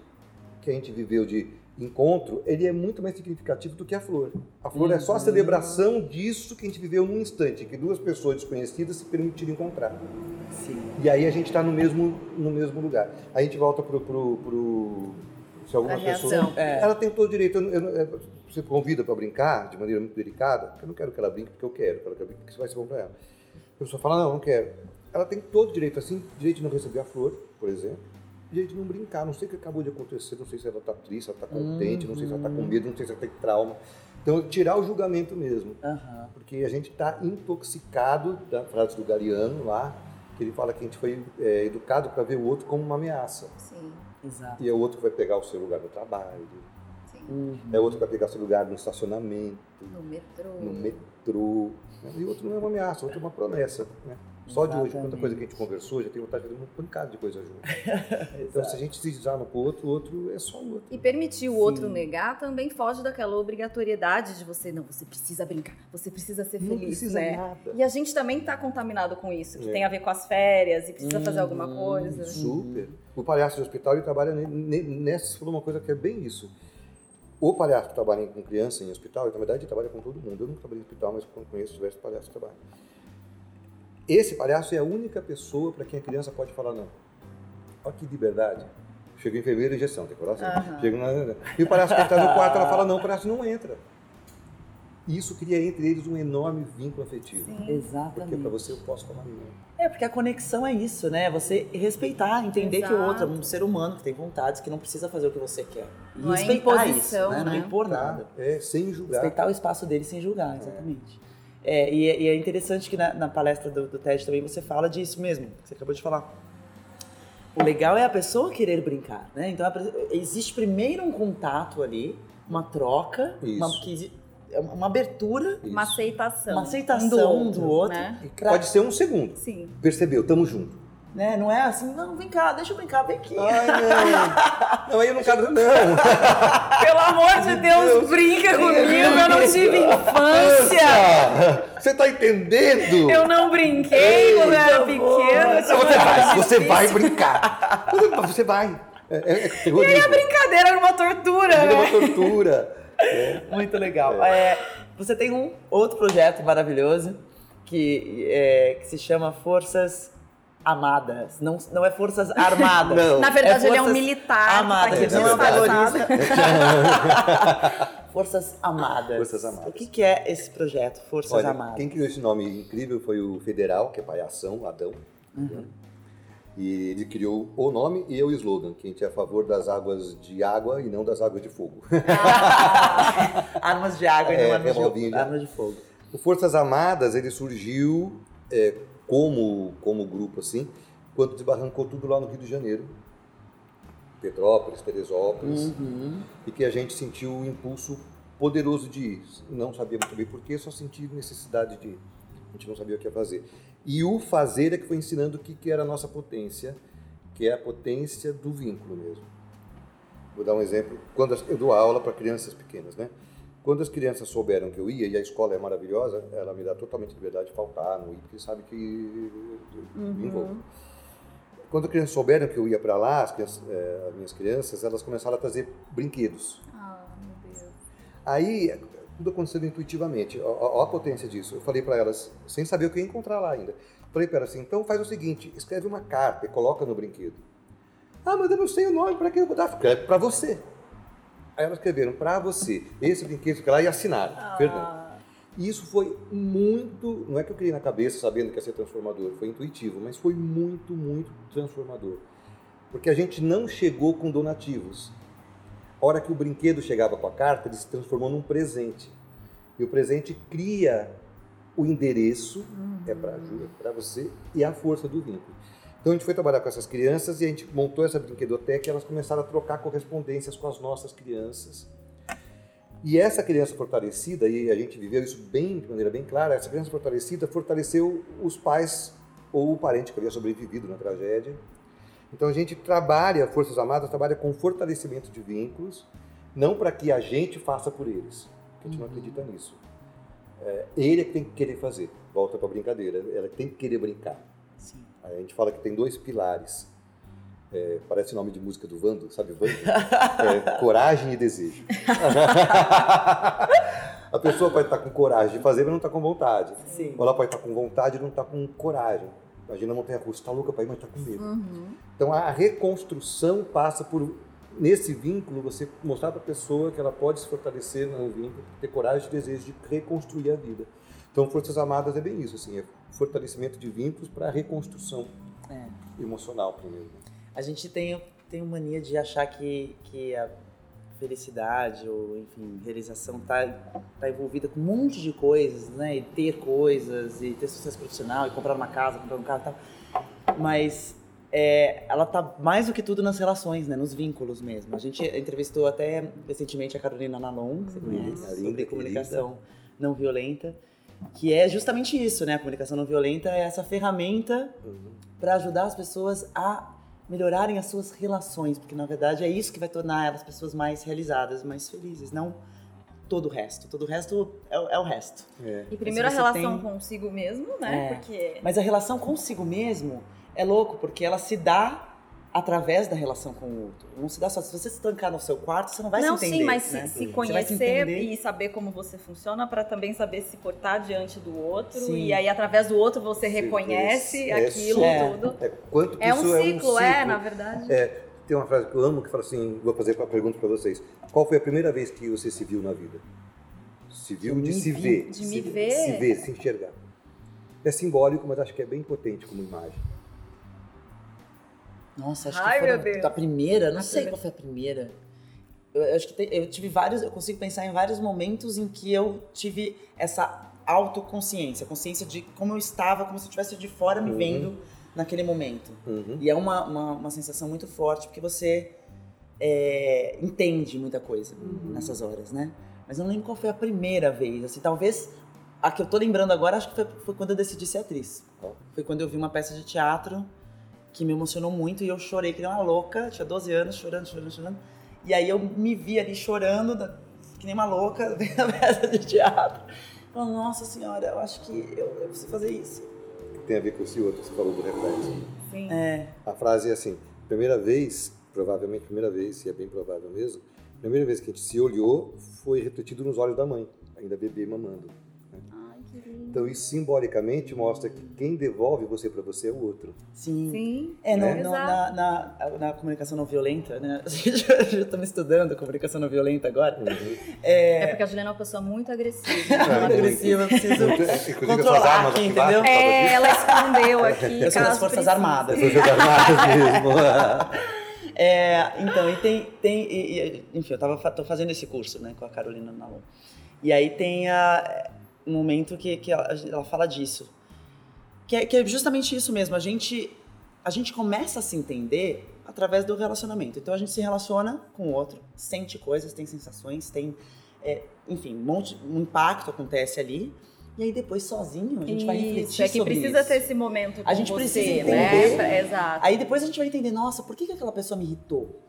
que a gente viveu de encontro, ele é muito mais significativo do que a flor. A flor é só a celebração disso que a gente viveu num instante, que duas pessoas desconhecidas se permitiram encontrar. Sim. E aí a gente está no mesmo, no mesmo lugar. Aí a gente volta pro, pro, pro se alguma A pessoa, reação. É. ela tem todo o direito. eu- eu- eu- você convida para brincar de maneira muito delicada. Eu não quero que ela brinque porque eu quero, que ela brinque porque isso vai ser bom para ela. A pessoa fala não, não quero. Ela tem todo o direito assim, direito de não receber a flor, por exemplo, direito de não brincar. Não sei o que acabou de acontecer, não sei se ela está triste, se ela está contente, não sei se ela está com medo, não sei se ela tem trauma. Então tirar o julgamento mesmo Aham. porque a gente está intoxicado da frase do Galeano lá, que ele fala que a gente foi é, educado para ver o outro como uma ameaça. Sim, Exato. E é o outro que vai pegar o seu lugar no trabalho, sim. Uhum. é o outro que vai pegar o seu lugar no estacionamento, No metrô. no metrô. né? E o outro não é uma ameaça, o outro é uma promessa. Né? Só de hoje, quanta Exatamente. coisa que a gente conversou, já tem vontade de fazer uma pancada de coisa junto. então, se a gente se desarma pro outro, o outro é só o outro. E permitir o Sim. outro negar também foge daquela obrigatoriedade de você, não, você precisa brincar, você precisa ser Não feliz, precisa né? nada. E a gente também tá contaminado com isso, que É. tem a ver com as férias e precisa fazer Uhum. alguma coisa. Super. O palhaço de hospital, ele trabalha ne- ne- nessa, você falou uma coisa que é bem isso. O palhaço que trabalha com criança em hospital, na verdade ele trabalha com todo mundo. Eu nunca trabalhei em hospital, mas conheço diversos palhaços que trabalham. Esse palhaço é a única pessoa para quem a criança pode falar não. Olha que liberdade. Chega o enfermeiro e injeção, tem coração. Aham. Chega na- E o palhaço quer entrar no quarto, ela fala não, o palhaço não entra. E isso cria entre eles um enorme vínculo afetivo. Sim. Porque Exatamente. para você eu posso falar não. É, porque a conexão é isso, né? Você respeitar, entender que o Exato. outro é um ser humano que tem vontades, que não precisa fazer o que você quer. E Não é respeitar imposição, isso, né? Não né? impor nada. É, sem julgar. Respeitar o espaço dele sem julgar, exatamente. É, e, é- e é interessante que na, na palestra do, do TED também você fala disso mesmo, que você acabou de falar. O legal é a pessoa querer brincar, né? Então existe primeiro um contato ali, uma troca, uma, Isso. que exi- é uma uma abertura, Uma Isso. aceitação. uma aceitação um do outro. Né? E que Pra- Pode ser um segundo. Sim. Percebeu, tamo junto. Né? Não é assim, não, vem cá, deixa eu brincar, vem aqui. Ai, não. Não, aí eu não quero, não. Pelo amor de Deus, brinca comigo, eu não tive infância. Você tá entendendo? Eu não brinquei quando eu era pequena. Você vai, você vai brincar. Você- Você vai. É, é, é terrorismo. Brincadeira era uma tortura, Vira uma né? tortura. Muito legal. É, você tem um outro projeto maravilhoso que, é, que se chama Forças Amadas. Não, não é Forças Armadas. Não. Na verdade, É ele é um militar Amadas. que tá não é um terrorista. Forças Amadas. Forças Amadas. O que, que é esse projeto, Forças Olha, Amadas? quem criou esse nome incrível foi o Federal, que é palhação, Adão. E ele criou o nome e o slogan, que a gente é a favor das águas de água e não das águas de fogo. Armas de água e É, não armas, revolvinho, de, né? armas de fogo. O Forças Armadas, ele surgiu é, como, como grupo, assim, quando desbarrancou tudo lá no Rio de Janeiro. Petrópolis, Teresópolis, Uhum. e que a gente sentiu o impulso poderoso de ir. Não sabia muito bem porquê, só senti necessidade de ir. A gente não sabia o que ia fazer. E o fazer é que foi ensinando o que, que era a nossa potência, que é a potência do vínculo mesmo. Vou dar um exemplo. Quando eu dou aula para crianças pequenas, né? Quando as crianças souberam que eu ia, e a escola é maravilhosa, ela me dá totalmente liberdade de faltar, não ir, porque sabe que eu me envolvo. Quando as crianças souberam que eu ia para lá, as, crianças- eh, as minhas crianças, elas começaram a trazer brinquedos. Ah, meu Deus. Aí, tudo acontecendo intuitivamente. Ó a potência disso. Eu falei para elas, sem saber o que ia encontrar lá ainda. Falei para elas assim, então faz o seguinte, escreve uma carta e coloca no brinquedo. Ah, mas eu não sei o nome, para que eu vou dar? Escreve para você. Aí elas escreveram, para você, esse brinquedo, fica lá e assinaram, Fernando. Ah, E isso foi muito, não é que eu criei na cabeça sabendo que ia ser transformador, foi intuitivo, mas foi muito, muito transformador. Porque a gente não chegou com donativos. A hora que o brinquedo chegava com a carta, ele se transformou num presente. E o presente cria o endereço, é para Júlia, para você, e a força do vínculo. Então a gente foi trabalhar com essas crianças e a gente montou essa brinquedoteca e elas começaram a trocar correspondências com as nossas crianças. E essa criança fortalecida, e a gente viveu isso bem, de maneira bem clara, essa criança fortalecida fortaleceu os pais ou o parente que havia sobrevivido na tragédia. Então a gente trabalha, Forças Armadas trabalha com fortalecimento de vínculos, não para que a gente faça por eles, a gente não acredita nisso. É, ele é que tem que querer fazer, volta para a brincadeira, ela tem que querer brincar. Sim. A gente fala que tem dois pilares. É, parece nome de música do Vando, sabe Vando? É, coragem e desejo. a pessoa pode estar com coragem de fazer, mas não está com vontade. Sim. Ou ela pode estar com vontade e não está com coragem. Imagina a montanha russa, está louca para ir, mas está com medo. Então a reconstrução passa por, nesse vínculo, você mostrar para a pessoa que ela pode se fortalecer no vínculo, ter coragem e desejo de reconstruir a vida. Então Forças Armadas é bem isso, assim, é fortalecimento de vínculos para a reconstrução É. emocional primeiro. A gente tem, tem mania de achar que, que a felicidade ou, enfim, realização tá, tá envolvida com um monte de coisas, né? E ter coisas, e ter sucesso profissional, e comprar uma casa, comprar um carro e tal. Mas é, ela tá mais do que tudo nas relações, né? Nos vínculos mesmo. A gente entrevistou até recentemente a Carolina Nalon, que você conhece, a linda, sobre querida. comunicação não violenta. Que é justamente isso, né? A comunicação não violenta é essa ferramenta para ajudar as pessoas a melhorarem as suas relações, porque na verdade é isso que vai tornar elas pessoas mais realizadas, mais felizes, não todo o resto. Todo o resto é, o- é o resto. É. E primeiro a relação tem- consigo mesmo, né? É. Porque Mas a relação consigo mesmo é louco, porque ela se dá através da relação com o outro. Não se dá só. Se você se trancar no seu quarto, você não vai não, se entender. sim, mas né? se, se conhecer entender. e saber como você funciona para também saber se portar diante do outro Sim. e aí através do outro você Sim, reconhece é aquilo É. tudo. É, quanto que É um, ciclo, é um é, ciclo. na verdade. É, tem uma frase que eu amo que fala assim, vou fazer uma pergunta para vocês. Qual foi a primeira vez que você se viu na vida? Se viu de me se vi. ver. De me se, ver? Se ver, se enxergar. É simbólico, mas acho que é bem potente como imagem. Nossa, acho Ai, que foi a primeira, não A sei primeira. qual foi a primeira. Eu, eu acho que tem- eu tive vários, eu consigo pensar em vários momentos em que eu tive essa autoconsciência, consciência de como eu estava, como se eu estivesse de fora me Uhum. vendo naquele momento. Uhum. E é uma, uma, uma sensação muito forte, porque você é, entende muita coisa nessas horas, né? Mas eu não lembro qual foi a primeira vez. Assim, talvez a que eu tô lembrando agora, acho que foi, foi quando eu decidi ser atriz. Foi quando eu vi uma peça de teatro que me emocionou muito e eu chorei que nem uma louca. Tinha 12 anos, chorando, chorando, chorando. E aí eu me vi ali chorando, da- que nem uma louca, vendo a peça de teatro. Falando, nossa senhora, eu acho que eu, eu preciso fazer isso. Tem a ver com esse outro que você falou do reflexo. Sim. É, A frase é assim, primeira vez, provavelmente primeira vez, e é bem provável mesmo, primeira vez que a gente se olhou foi refletido nos olhos da mãe, ainda bebê mamando. Então isso simbolicamente mostra que quem devolve você para você é o outro. sim. Sim. É, no- Né? no- na, na, na comunicação não violenta, né? A gente já estamos estudando comunicação não violenta agora. É É, porque a Juliana é uma pessoa muito agressiva. É, Ela- muito. agressiva, eu preciso Muito- Inclusive controlar essas armas aqui, entendeu? É, ela escondeu aqui. Eu sou das Forças. Armadas. Forças Armadas mesmo. É, então, e tem, tem e- e- enfim, eu tava, tô fazendo esse curso, né, com a Carolina Nalon. E aí tem a, um momento que, que ela, ela fala disso. Que é, que é justamente isso mesmo, a gente, a gente começa a se entender através do relacionamento. Então a gente se relaciona com o outro, sente coisas, tem sensações, tem, é, enfim, um monte, um impacto acontece ali. E aí depois sozinho a gente vai refletir Isso, é que sobre precisa isso. ter esse momento com A gente você, precisa né? entender. Pra- Exato. Aí depois a gente vai entender, nossa, por que, que aquela pessoa me irritou?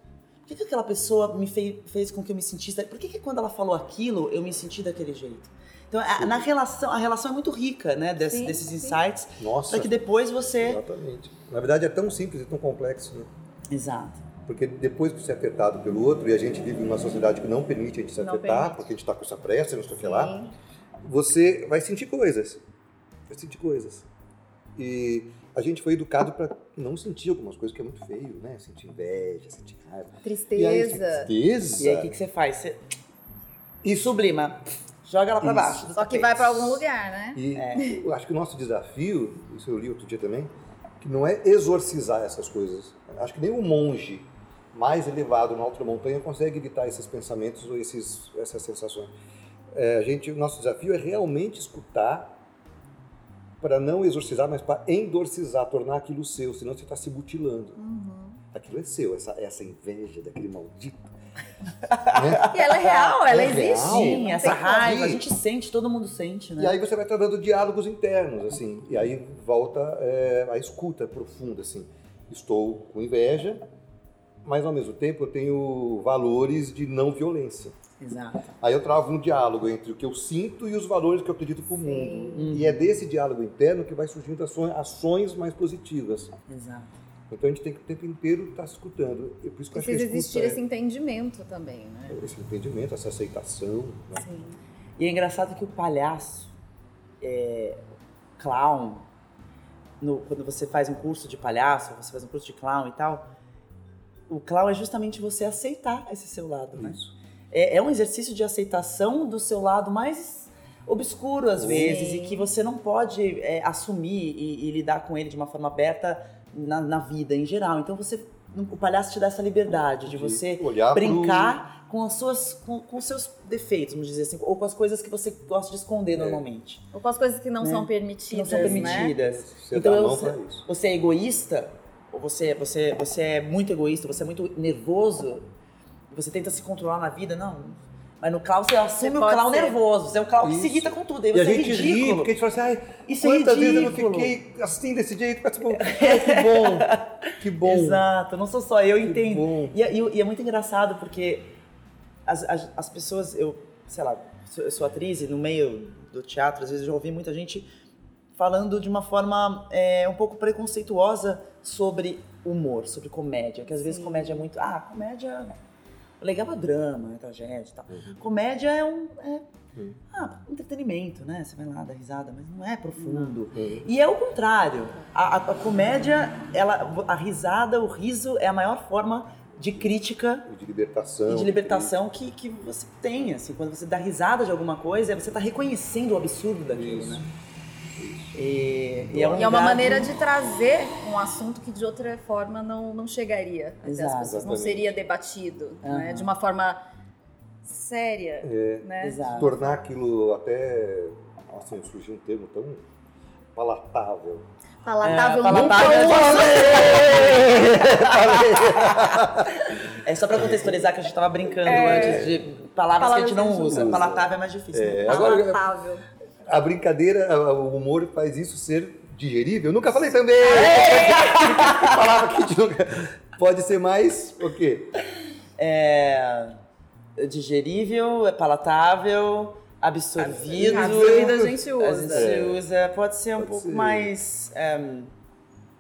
Por que, que aquela pessoa me fez, fez com que eu me sentisse... Por que, que quando ela falou aquilo, eu me senti daquele jeito? Então, a, na relação, a relação é muito rica, né, desse- Sim, desses insights, Nossa, para que depois você... exatamente. Na verdade é tão simples e tão complexo, né? Exato. Porque depois que você é afetado pelo outro, e a gente vive numa sociedade que não permite a gente se Não afetar, permite. porque a gente está com essa pressa, não sei o que lá, você vai sentir coisas. Vai sentir coisas. E a gente foi educado para não sentir algumas coisas que é muito feio, né? Sentir inveja, sentir raiva. E aí, Tristeza. tristeza. E aí, o que, que você faz? Você... E sublima. Joga ela pra Isso. baixo. Só que vai pra algum lugar, né? E eu acho que o nosso desafio, isso eu li outro dia também, que não é exorcizar essas coisas. Acho que nem um monge mais elevado na alta montanha consegue evitar esses pensamentos ou esses, essas sensações. É, a gente, o nosso desafio é realmente escutar para não exorcizar, mas para endorcizar, tornar aquilo seu, senão você está se mutilando. Aquilo é seu, essa, essa inveja daquele maldito. E ela é real, ela É existe. Sim, essa raiva, a gente sente, todo mundo sente, né? E aí você vai travando diálogos internos, assim. E aí volta é, a escuta profunda, assim. Estou com inveja, mas ao mesmo tempo eu tenho valores de não violência. Exato. Aí eu travo um diálogo entre o que eu sinto e os valores que eu acredito para o mundo. E é desse diálogo interno que vai surgindo ações mais positivas. Exato. Então a gente tem que o tempo inteiro estar se escutando. E por isso que eu acho que a Precisa escuta existir é esse entendimento também, né? esse entendimento, essa aceitação. né? Sim. E é engraçado que o palhaço, é, clown, no- quando você faz um curso de palhaço, você faz um curso de clown e tal, o clown é justamente você aceitar esse seu lado, né? Isso. É, é um exercício de aceitação do seu lado mais obscuro às Sim. vezes e que você não pode é, assumir e, e lidar com ele de uma forma aberta na, na vida em geral. Então você, o palhaço te dá essa liberdade de, De você olhar pro- brincar com as suas, com, com os seus defeitos, vamos dizer assim, ou com as coisas que você gosta de esconder normalmente, Ou com as coisas que não Né? são que permitidas, não são né? permitidas. Você então dá a eu- isso. você é egoísta, ou você, você, você é muito egoísta, você é muito nervoso, e você tenta se controlar na vida, não. Mas no clown você assume Você o clown ser. nervoso, você é o clown que se Isso. irrita com tudo, aí E a você é gente ri, ridículo. porque a gente fala assim, ai, Isso é quantas vezes eu não fiquei assim desse jeito, mas tipo, ai, que bom, que bom. Exato, não sou só eu, Que entendo. E, é- e- e é muito engraçado porque as, as, as pessoas, eu, sei lá, eu sou atriz e no meio do teatro, às vezes eu já ouvi muita gente falando de uma forma é, um pouco preconceituosa sobre humor, sobre comédia, que às vezes Sim. comédia é muito, ah, comédia legal é drama, é tragédia e tal. Uhum. Comédia é um é, Uhum. ah, entretenimento, né? Você vai lá dar risada, mas não é profundo. Uhum. E é o contrário. A, a- a comédia, ela, a risada, o riso é a maior forma de crítica E de libertação. e de libertação que, que você tem. Assim, quando você dá risada de alguma coisa, você está reconhecendo o absurdo daquilo, Isso. né? E, e é, um E é uma maneira de- trazer um assunto que de outra forma não, não chegaria até as Exato. pessoas, não seria debatido, né? Aham. De uma forma séria, É, né? Exato. tornar aquilo até, assim, surgiu um termo tão palatável. Palatável, É, palatável usei. É só pra contextualizar que a gente tava brincando É. antes de palavras, que a gente não Palavras que a gente usa. não usa. Palatável é mais difícil. né? É, agora- Palatável. A brincadeira, o humor faz isso ser digerível. Eu nunca falei também! Falava que a gente nunca... Pode ser mais o quê? É digerível, é palatável, absorvido. Absorvido a gente A usa. gente É. usa, pode ser um Pode pouco ser. mais. é,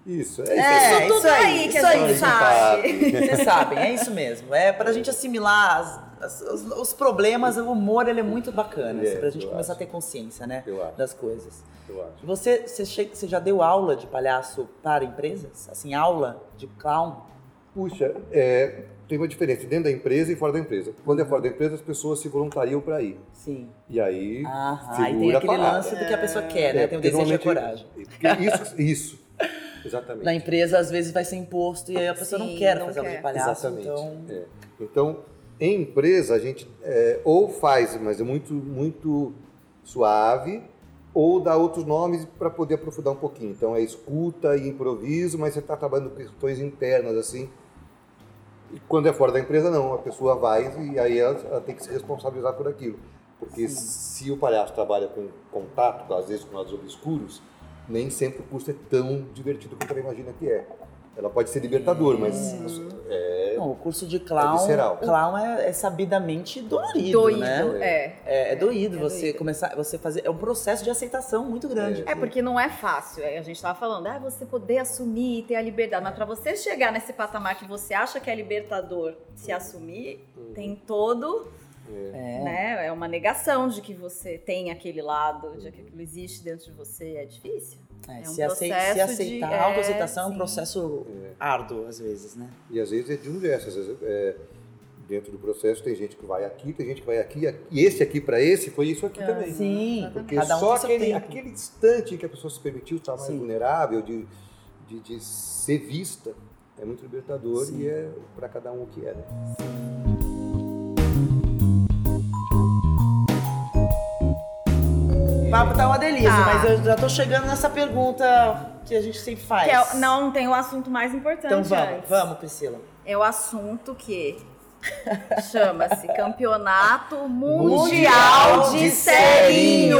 Isso, é isso. É, aí. Isso tudo aí, aí que isso a aí, gente sabe. Vocês sabem, é isso mesmo. É pra gente assimilar as- as- os, os problemas, o humor ele é muito bacana, É, assim, pra gente começar acho. a ter consciência, né? Eu acho. Das coisas. Eu acho. Você, você, che- você já deu aula de palhaço para empresas? Assim, aula de clown? Puxa, é, tem uma diferença dentro da empresa e fora da empresa. Quando é fora da empresa, as pessoas se voluntariam para ir. Sim. E aí, Ah, segura aí tem a aquele lance do que a pessoa quer, né? É, Tem o desejo e a coragem. Isso, isso. Exatamente. Na empresa, às vezes, vai ser imposto e aí a pessoa não Sim, quer não fazer aula quer. de palhaço. Exatamente. Então, É. Então, em empresa, a gente é, ou faz, mas é muito, muito suave, ou dá outros nomes para poder aprofundar um pouquinho. Então, é escuta e improviso, mas você está trabalhando com questões internas, assim, E quando é fora da empresa, não. A pessoa vai e aí ela, ela tem que se responsabilizar por aquilo. Porque se o palhaço trabalha com contato, às vezes com lados obscuros, nem sempre o curso é tão divertido quanto ela imagina que é. Ela pode ser libertador, mas é, Não, o curso de clown, visceral. clown é, é sabidamente dolorido, Doído, né? é. É, é doído É você doído. começar, você fazer, é um processo de aceitação muito grande. É porque não é fácil. É, A gente tava falando, ah, você poder assumir, ter a liberdade. Mas para você chegar nesse patamar que você acha que é libertador, se assumir, tem todo, É. né? É uma negação de que você tem aquele lado, de que aquilo existe dentro de você. É difícil. É, É um se, acei- se aceitar, de- a autoaceitação é um é, sim. processo árduo, às vezes, né? E às vezes é de um gesto, às vezes é, dentro do processo tem gente que vai aqui, tem gente que vai aqui, aqui, e esse aqui para esse foi isso aqui também. Sim, Porque cada um só aquele, aquele instante em que a pessoa se permitiu estar mais Sim. vulnerável, de, de, de ser vista, é muito libertador Sim. e é para cada um o que é, né? O papo tá uma delícia, Tá. mas eu já tô chegando nessa pergunta que a gente sempre faz. Que é- não, tem o assunto mais importante Então vamos, antes. vamos, Priscila. É o assunto que chama-se Campeonato Mundial, Mundial de Serinho.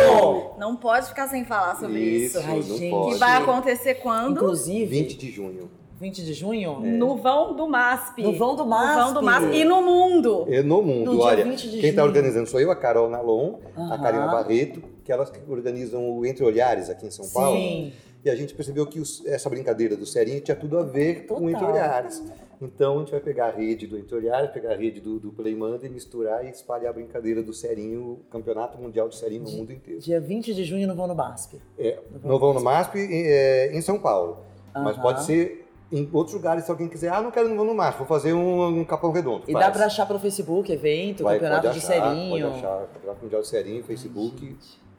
Não pode ficar sem falar sobre isso. Ai, não gente. pode. Que vai acontecer quando? Inclusive, 20 de junho. 20 de junho, No vão do MASP. No vão do No vão do MASP. MASP. E no mundo. É no mundo, No olha. 20 de quem está organizando sou eu, a Carol Nalon, a Aham. Karina Barreto, que elas que organizam o Entre Olhares aqui em São Paulo. Sim. E a gente percebeu que os- essa brincadeira do Serinho tinha tudo a ver com o Entre Total. Olhares. Então a gente vai pegar a rede do Entre Olhares, pegar a rede do, do Playmanda e misturar e espalhar a brincadeira do Serinho, o Campeonato Mundial de Serinho no mundo inteiro. Dia 20 de junho no Vão no BASP. É, não vão no MASP é, em São Paulo, mas Aham. pode ser em outros lugares se alguém quiser. Ah, não quero no Vão no MASP, vou fazer um, um Capão Redondo. E Faz. dá pra achar pelo Facebook, evento, Vai, campeonato pode de achar, serinho. Pode achar, Campeonato Mundial de Serinho, Facebook,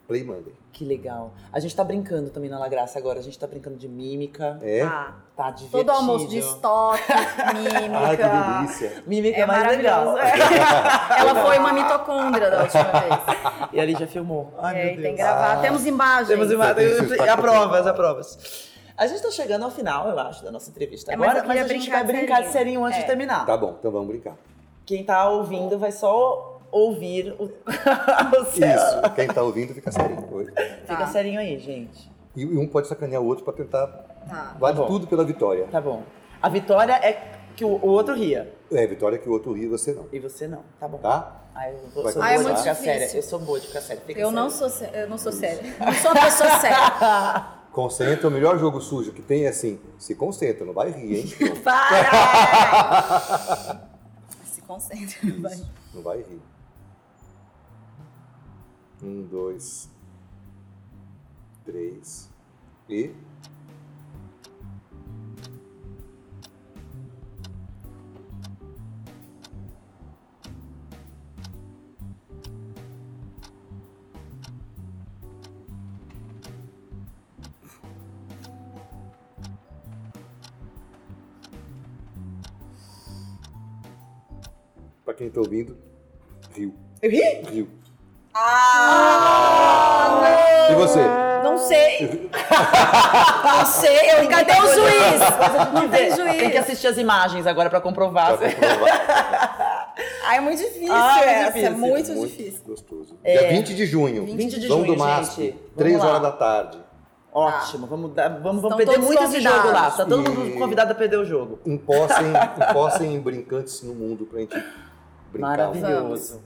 Play Monday. Que legal. A gente tá brincando também na La Graça agora. A gente tá brincando de mímica. É? Tá. Tá divertido. Todo almoço de estoque, mímica. Ai, que delícia. Mímica é, É mais legal. Ela foi uma mitocôndria da última vez. E ali já filmou. Ai, É, meu Deus. tem que gravar. Ah. Temos imagens. Temos imagens. Isso, tá Aprovas, aprovas. A gente tá chegando ao final, eu acho, da nossa entrevista É, mas agora, mas, a gente brincar vai brincar de serinho. antes É. de terminar. Tá bom, então vamos brincar. Quem tá ouvindo vai só ouvir o, o céu. Isso, quem tá ouvindo fica serinho. Fica Tá. serinho aí, gente. E um pode sacanear o outro pra tentar. Tá. Vale Tá tudo pela vitória. Tá bom. A vitória é que o, o outro ria. É, vitória que o outro ri, você não. E você não, tá bom. Tá? Ai, eu vou- Vai sou Ah, é de muito ficar difícil. séria. Eu sou boa de ficar séria. Fica Eu não séria. sou, sé- eu não sou séria. Não sou uma pessoa séria. Concentra, o melhor jogo sujo que tem é assim: se concentra, não vai rir, hein? Para! Se concentra. vai. Não vai rir. Um, dois, três e. quem tá ouvindo, riu. Eu ri? Riu. Ah, E você? não sei. Não sei. Eu, cadê o juiz? Não tem Tem que juiz. assistir as imagens agora pra comprovar. Pra comprovar. Ai, é muito difícil Ah, é essa. difícil. Muito, Muito difícil. gostoso. É. Dia 20 de junho. 20 de junho, do MASP, gente. Vamos 3 lá. horas da tarde. Ótimo, vamos, dar, vamos, vamos perder muito esse jogo lá. Tá todo E- mundo convidado a perder o jogo. Empossem, empossem brincantes no mundo pra gente brincar. Maravilhoso.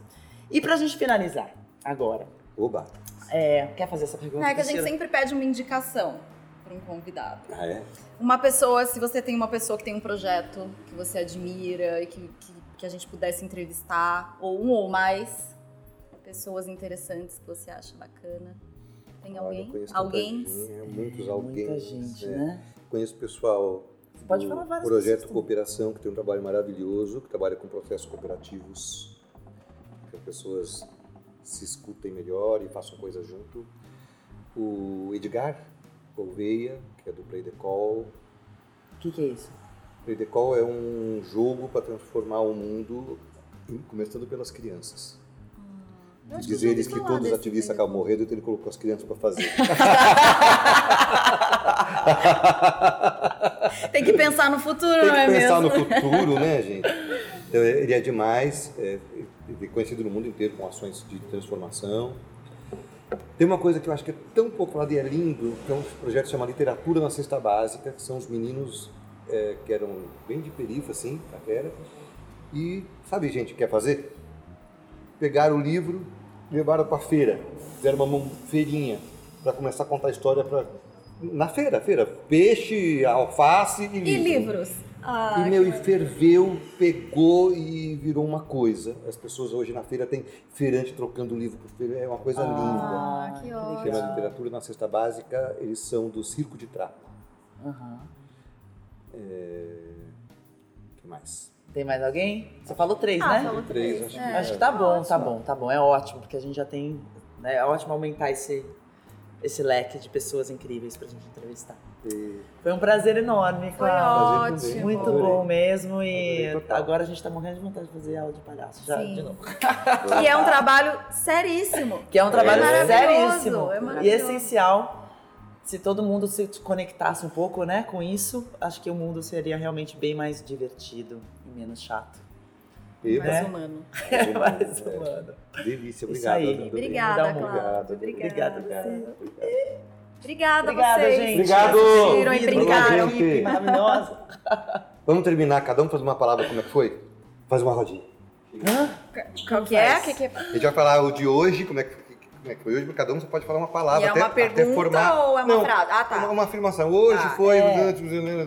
E pra gente finalizar, agora, Oba. é, quer fazer essa pergunta? É que a gente sempre pede uma indicação para um convidado. Ah, é? Uma pessoa, se você tem uma pessoa que tem um projeto que você admira e que, que, que a gente pudesse entrevistar, ou um ou mais, pessoas interessantes que você acha bacana. Tem Olha, alguém? tanta Alguém? muitos alguém. Muita gente, é. né? Conheço pessoal pode falar várias Projeto também. Cooperação, que tem um trabalho maravilhoso, que trabalha com processos cooperativos, que as pessoas se escutem melhor e façam coisas junto. O Edgar Gouveia, que é do Play the Call. O que, que é isso? Play the Call é um jogo para transformar o mundo, começando pelas crianças. Eu acho Diz eu já eles que todos os ativistas acabam morrendo, então ele colocou as crianças para fazer. Tem que pensar no futuro, Tem não é que pensar mesmo? no futuro, né, gente? Então, ele é demais, é, é conhecido no mundo inteiro com ações de transformação. Tem uma coisa que eu acho que é tão pouco falado e é lindo, que é um projeto que chama Literatura na Cesta Básica, que são os meninos é, que eram bem de perifa, assim, Taquera, e sabe gente que quer fazer? Pegaram o livro, levaram para a feira, fizeram uma feirinha para começar a contar a história para na feira, feira, peixe, alface e livro. E livros. Ah, e meu, e ferveu, pegou e virou uma coisa. As pessoas hoje na feira têm feirante trocando livro por feira, é uma coisa ah, linda. que Chama ótimo. literatura na cesta básica, eles são do Circo de Trapo. Aham. É... que mais? Tem mais alguém? Você falou três, Ah, né? falou Três, três. acho que É. Acho que tá bom, tá Ótimo. bom, tá bom. É ótimo, porque a gente já tem. né, É ótimo aumentar esse, esse leque de pessoas incríveis pra gente entrevistar. E- Foi um prazer enorme, Foi Cláudio. Prazer ótimo. Muito Adorei. bom mesmo. E agora a gente tá morrendo de vontade de fazer aula de palhaço já Sim. de novo. E é um trabalho seríssimo. Que é um trabalho É seríssimo é e maravilhoso. essencial. Se todo mundo se conectasse um pouco, né, com isso, acho que o mundo seria realmente bem mais divertido e menos chato. E- Mais né? humano. mais É. humano. Delícia, Isso obrigado. aí. adorei. Obrigada, um Cláudio. obrigado. Obrigada. Obrigado, você. Obrigada, Obrigada, vocês. gente. Obrigado. Assistiram e brincaram. gente. maravilhosa. Vamos terminar, cada um faz uma palavra, como é que foi? Faz uma rodinha. Hã? Qual que é? Que que é? A gente vai falar o de hoje, como é que, como é que foi hoje, cada um você pode falar uma palavra. E é até, uma até pergunta formar. ou é uma Não, frase? Ah, tá. Uma, uma afirmação. Hoje Tá, foi. é.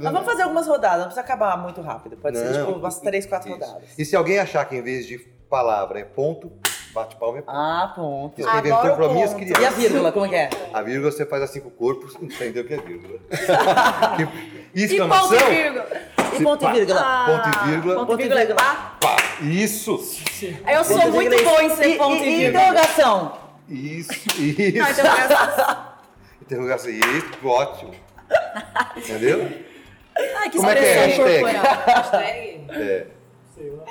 Nós vamos fazer algumas rodadas, não precisa acabar muito rápido. Pode ser Não, tipo umas três, quatro isso. rodadas. E se alguém achar que em vez de palavra é ponto, bate palma é ponto. Ah, ponto. Isso inventou para minhas ponto. E a vírgula, como é que é? A vírgula você faz assim com o corpo, entendeu o que é vírgula. E Exclamação. ponto e vírgula. E ponto e vírgula. Ah, Ponto e vírgula. Ponto Ponto e e vírgula. vírgula. Pá, Isso! eu sou Ponto e muito vírgula. bom em ser E- ponto e, e e vírgula. interrogação. Isso, isso. essa- Interrogação. Isso, ótimo. Entendeu? Ai, que Como é que é? expressão Hashtag? corporal. Hashtag? É.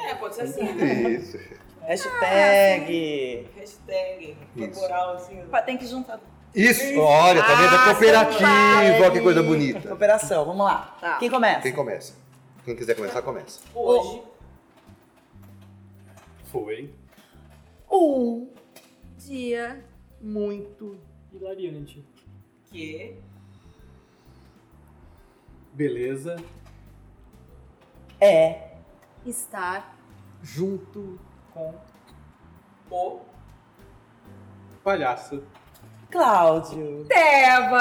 É, pode ser assim. né? Isso. Hashtag. Hashtag. Isso. Corporal, assim. Tem que juntar. Isso, olha, tá vendo? Ah, É cooperativa, seu olha que coisa Hashtag. bonita. Cooperação, vamos lá. Tá. Quem começa? Quem começa? Quem quiser começar, começa. Hoje, Foi Um. Dia. muito hilariante. que Beleza, É. Estar. junto com o palhaço. Cláudio. Teva.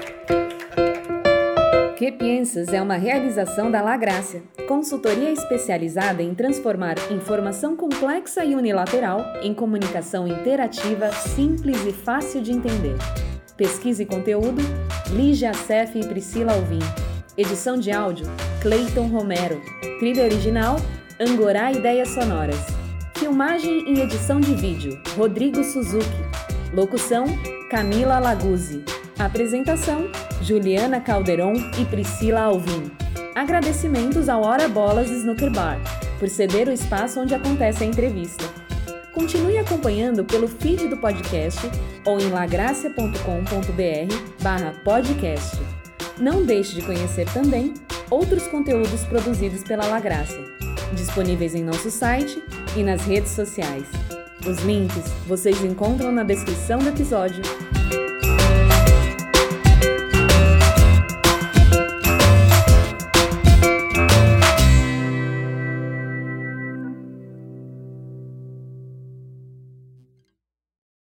Que Piensas é uma realização da La Grácia, consultoria especializada em transformar informação complexa e unilateral em comunicação interativa, simples e fácil de entender. Pesquisa e conteúdo: Lígia Acef e Priscila Alvim. Edição de áudio: Cleiton Romero. Trilha original: Angorá Ideias Sonoras. Filmagem e edição de vídeo: Rodrigo Suzuki. Locução: Camila Laguzzi. Apresentação: Juliana Calderon e Priscila Alvim. Agradecimentos ao Hora Bolas Snooker Bar, por ceder o espaço onde acontece a entrevista. Continue acompanhando pelo feed do podcast ou em lagracia.com.br barra podcast. Não deixe de conhecer também outros conteúdos produzidos pela Lagrácia, disponíveis em nosso site e nas redes sociais. Os links vocês encontram na descrição do episódio